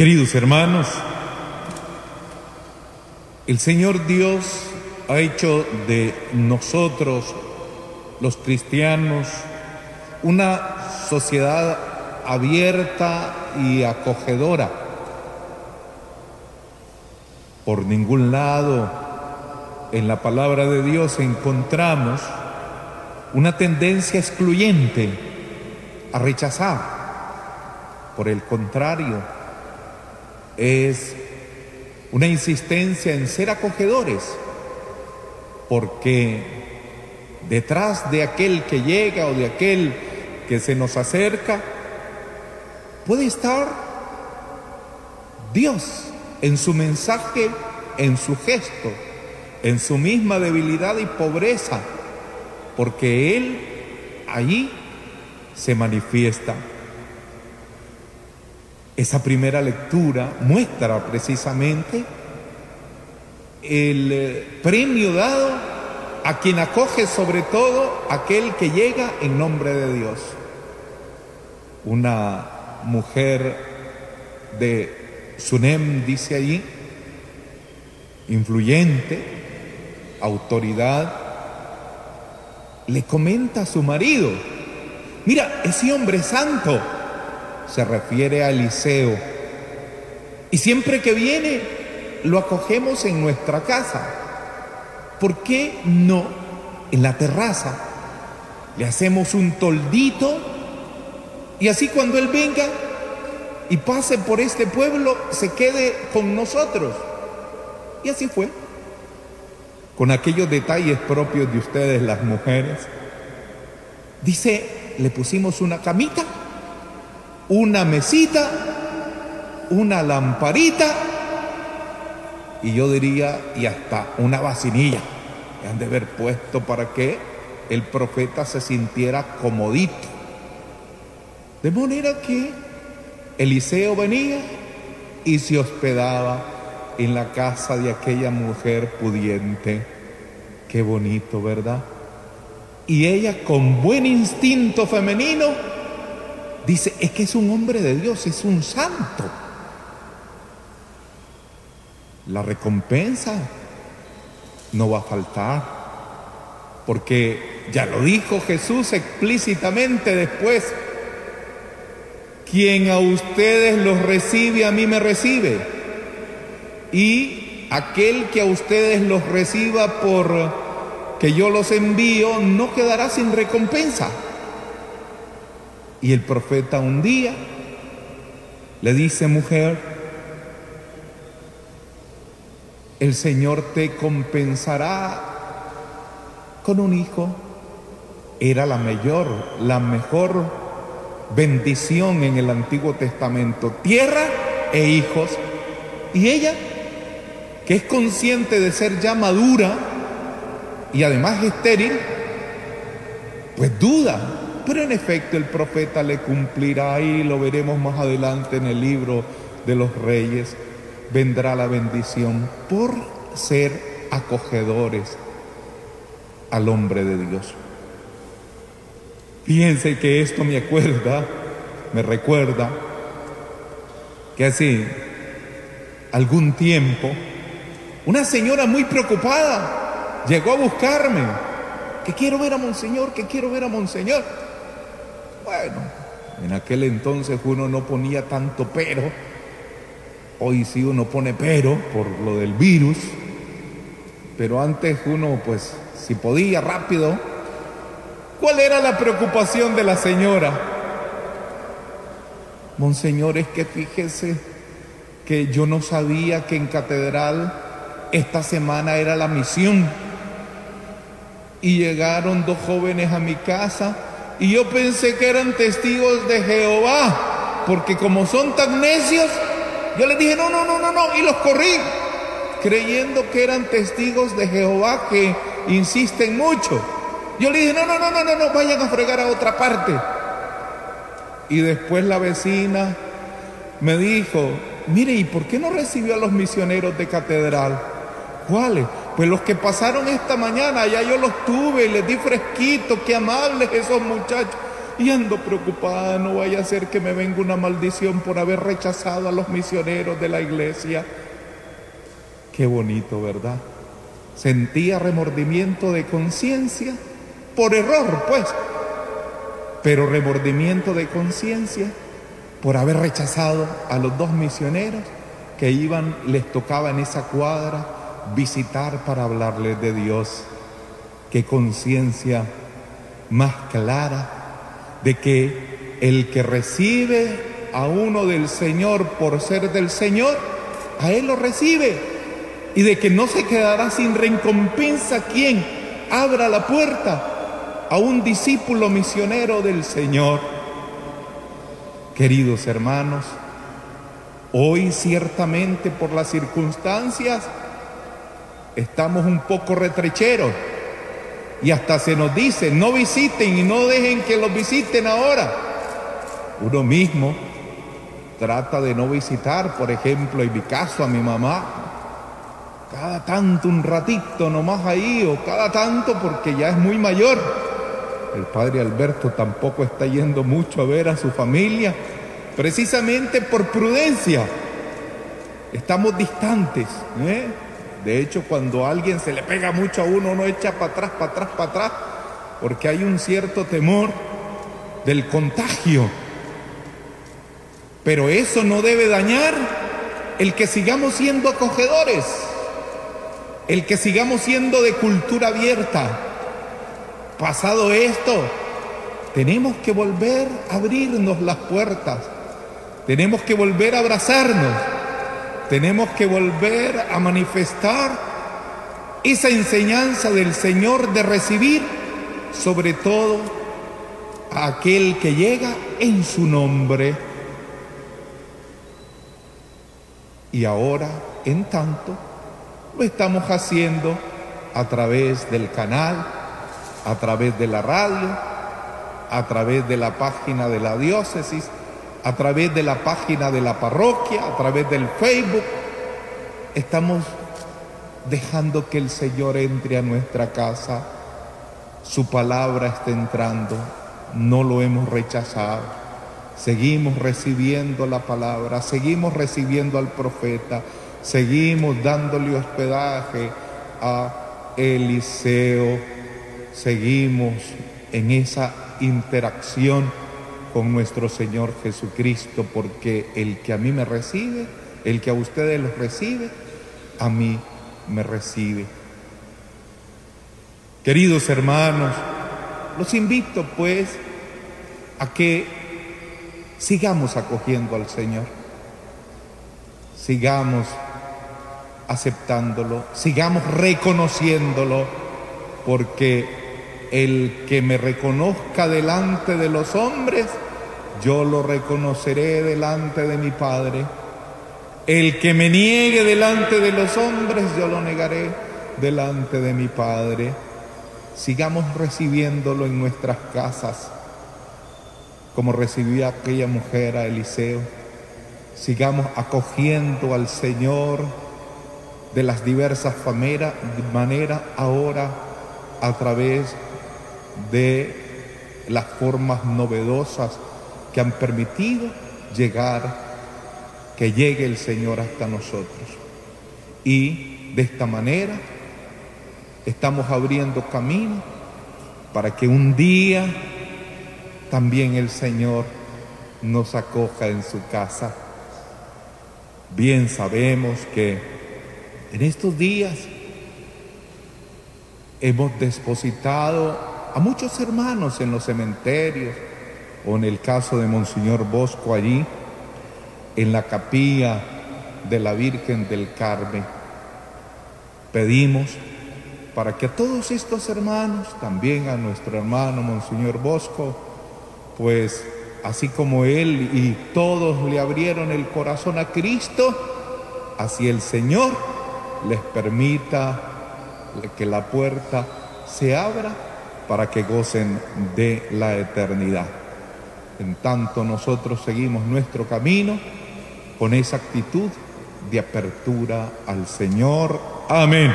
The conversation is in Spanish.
Queridos hermanos, el Señor Dios ha hecho de nosotros, los cristianos, una sociedad abierta y acogedora. Por ningún lado en la palabra de Dios encontramos una tendencia excluyente a rechazar. Por el contrario, es una insistencia en ser acogedores, porque detrás de aquel que llega o de aquel que se nos acerca, puede estar Dios en su mensaje, en su gesto, en su misma debilidad y pobreza, porque Él allí se manifiesta. Esa primera lectura muestra precisamente el eh, premio dado a quien acoge sobre todo aquel que llega en nombre de Dios. Una mujer de Sunem dice allí, influyente, autoridad, le comenta a su marido, mira, ese hombre santo, se refiere a Eliseo. Y siempre que viene, lo acogemos en nuestra casa. ¿Por qué no en la terraza? Le hacemos un toldito y así cuando Él venga y pase por este pueblo, se quede con nosotros. Y así fue. Con aquellos detalles propios de ustedes, las mujeres. Dice, le pusimos una camita una mesita, una lamparita y yo diría, y hasta una vacinilla han de haber puesto para que el profeta se sintiera comodito. De manera que Eliseo venía y se hospedaba en la casa de aquella mujer pudiente. Qué bonito, ¿verdad? Y ella con buen instinto femenino Dice, es que es un hombre de Dios, es un santo. La recompensa no va a faltar, porque ya lo dijo Jesús explícitamente después, quien a ustedes los recibe, a mí me recibe. Y aquel que a ustedes los reciba por que yo los envío, no quedará sin recompensa. Y el profeta un día le dice, mujer, el Señor te compensará con un hijo. Era la mayor, la mejor bendición en el Antiguo Testamento. Tierra e hijos. Y ella, que es consciente de ser ya madura y además estéril, pues duda pero en efecto el profeta le cumplirá y lo veremos más adelante en el libro de los reyes. Vendrá la bendición por ser acogedores al hombre de Dios. Fíjense que esto me acuerda, me recuerda que hace algún tiempo una señora muy preocupada llegó a buscarme, que quiero ver a Monseñor, que quiero ver a Monseñor. Bueno, en aquel entonces uno no ponía tanto pero, hoy sí uno pone pero por lo del virus, pero antes uno pues si podía rápido. ¿Cuál era la preocupación de la señora? Monseñor, es que fíjese que yo no sabía que en catedral esta semana era la misión. Y llegaron dos jóvenes a mi casa y yo pensé que eran testigos de Jehová, porque como son tan necios, yo les dije, no, no, no, no, no, y los corrí, creyendo que eran testigos de Jehová que insisten mucho. Yo le dije, no, no, no, no, no, no, vayan a fregar a otra parte. Y después la vecina me dijo, mire, ¿y por qué no recibió a los misioneros de catedral? ¿Cuáles? Pues los que pasaron esta mañana, ya yo los tuve les di fresquito, qué amables esos muchachos. y ando preocupada, no vaya a ser que me venga una maldición por haber rechazado a los misioneros de la iglesia. Qué bonito, ¿verdad? Sentía remordimiento de conciencia, por error, pues, pero remordimiento de conciencia por haber rechazado a los dos misioneros que iban, les tocaba en esa cuadra visitar para hablarles de Dios. Qué conciencia más clara de que el que recibe a uno del Señor por ser del Señor, a Él lo recibe. Y de que no se quedará sin recompensa quien abra la puerta a un discípulo misionero del Señor. Queridos hermanos, hoy ciertamente por las circunstancias estamos un poco retrecheros y hasta se nos dice, no visiten y no dejen que los visiten ahora. Uno mismo trata de no visitar, por ejemplo, en mi caso a mi mamá, cada tanto un ratito nomás ahí o cada tanto porque ya es muy mayor. El padre Alberto tampoco está yendo mucho a ver a su familia, precisamente por prudencia. Estamos distantes. ¿eh? De hecho, cuando a alguien se le pega mucho a uno, uno echa para atrás, para atrás, para atrás, porque hay un cierto temor del contagio. Pero eso no debe dañar el que sigamos siendo acogedores, el que sigamos siendo de cultura abierta. Pasado esto, tenemos que volver a abrirnos las puertas, tenemos que volver a abrazarnos tenemos que volver a manifestar esa enseñanza del Señor de recibir sobre todo a aquel que llega en su nombre. Y ahora, en tanto, lo estamos haciendo a través del canal, a través de la radio, a través de la página de la diócesis a través de la página de la parroquia, a través del Facebook. Estamos dejando que el Señor entre a nuestra casa. Su palabra está entrando. No lo hemos rechazado. Seguimos recibiendo la palabra, seguimos recibiendo al profeta, seguimos dándole hospedaje a Eliseo, seguimos en esa interacción con nuestro Señor Jesucristo, porque el que a mí me recibe, el que a ustedes los recibe, a mí me recibe. Queridos hermanos, los invito pues a que sigamos acogiendo al Señor, sigamos aceptándolo, sigamos reconociéndolo, porque el que me reconozca delante de los hombres, yo lo reconoceré delante de mi Padre. El que me niegue delante de los hombres, yo lo negaré delante de mi Padre. Sigamos recibiéndolo en nuestras casas, como recibió aquella mujer a Eliseo. Sigamos acogiendo al Señor de las diversas maneras ahora a través de de las formas novedosas que han permitido llegar, que llegue el Señor hasta nosotros. Y de esta manera estamos abriendo camino para que un día también el Señor nos acoja en su casa. Bien sabemos que en estos días hemos depositado a muchos hermanos en los cementerios o en el caso de Monseñor Bosco allí, en la capilla de la Virgen del Carmen. Pedimos para que a todos estos hermanos, también a nuestro hermano Monseñor Bosco, pues así como él y todos le abrieron el corazón a Cristo, así el Señor les permita que la puerta se abra para que gocen de la eternidad. En tanto nosotros seguimos nuestro camino con esa actitud de apertura al Señor. Amén.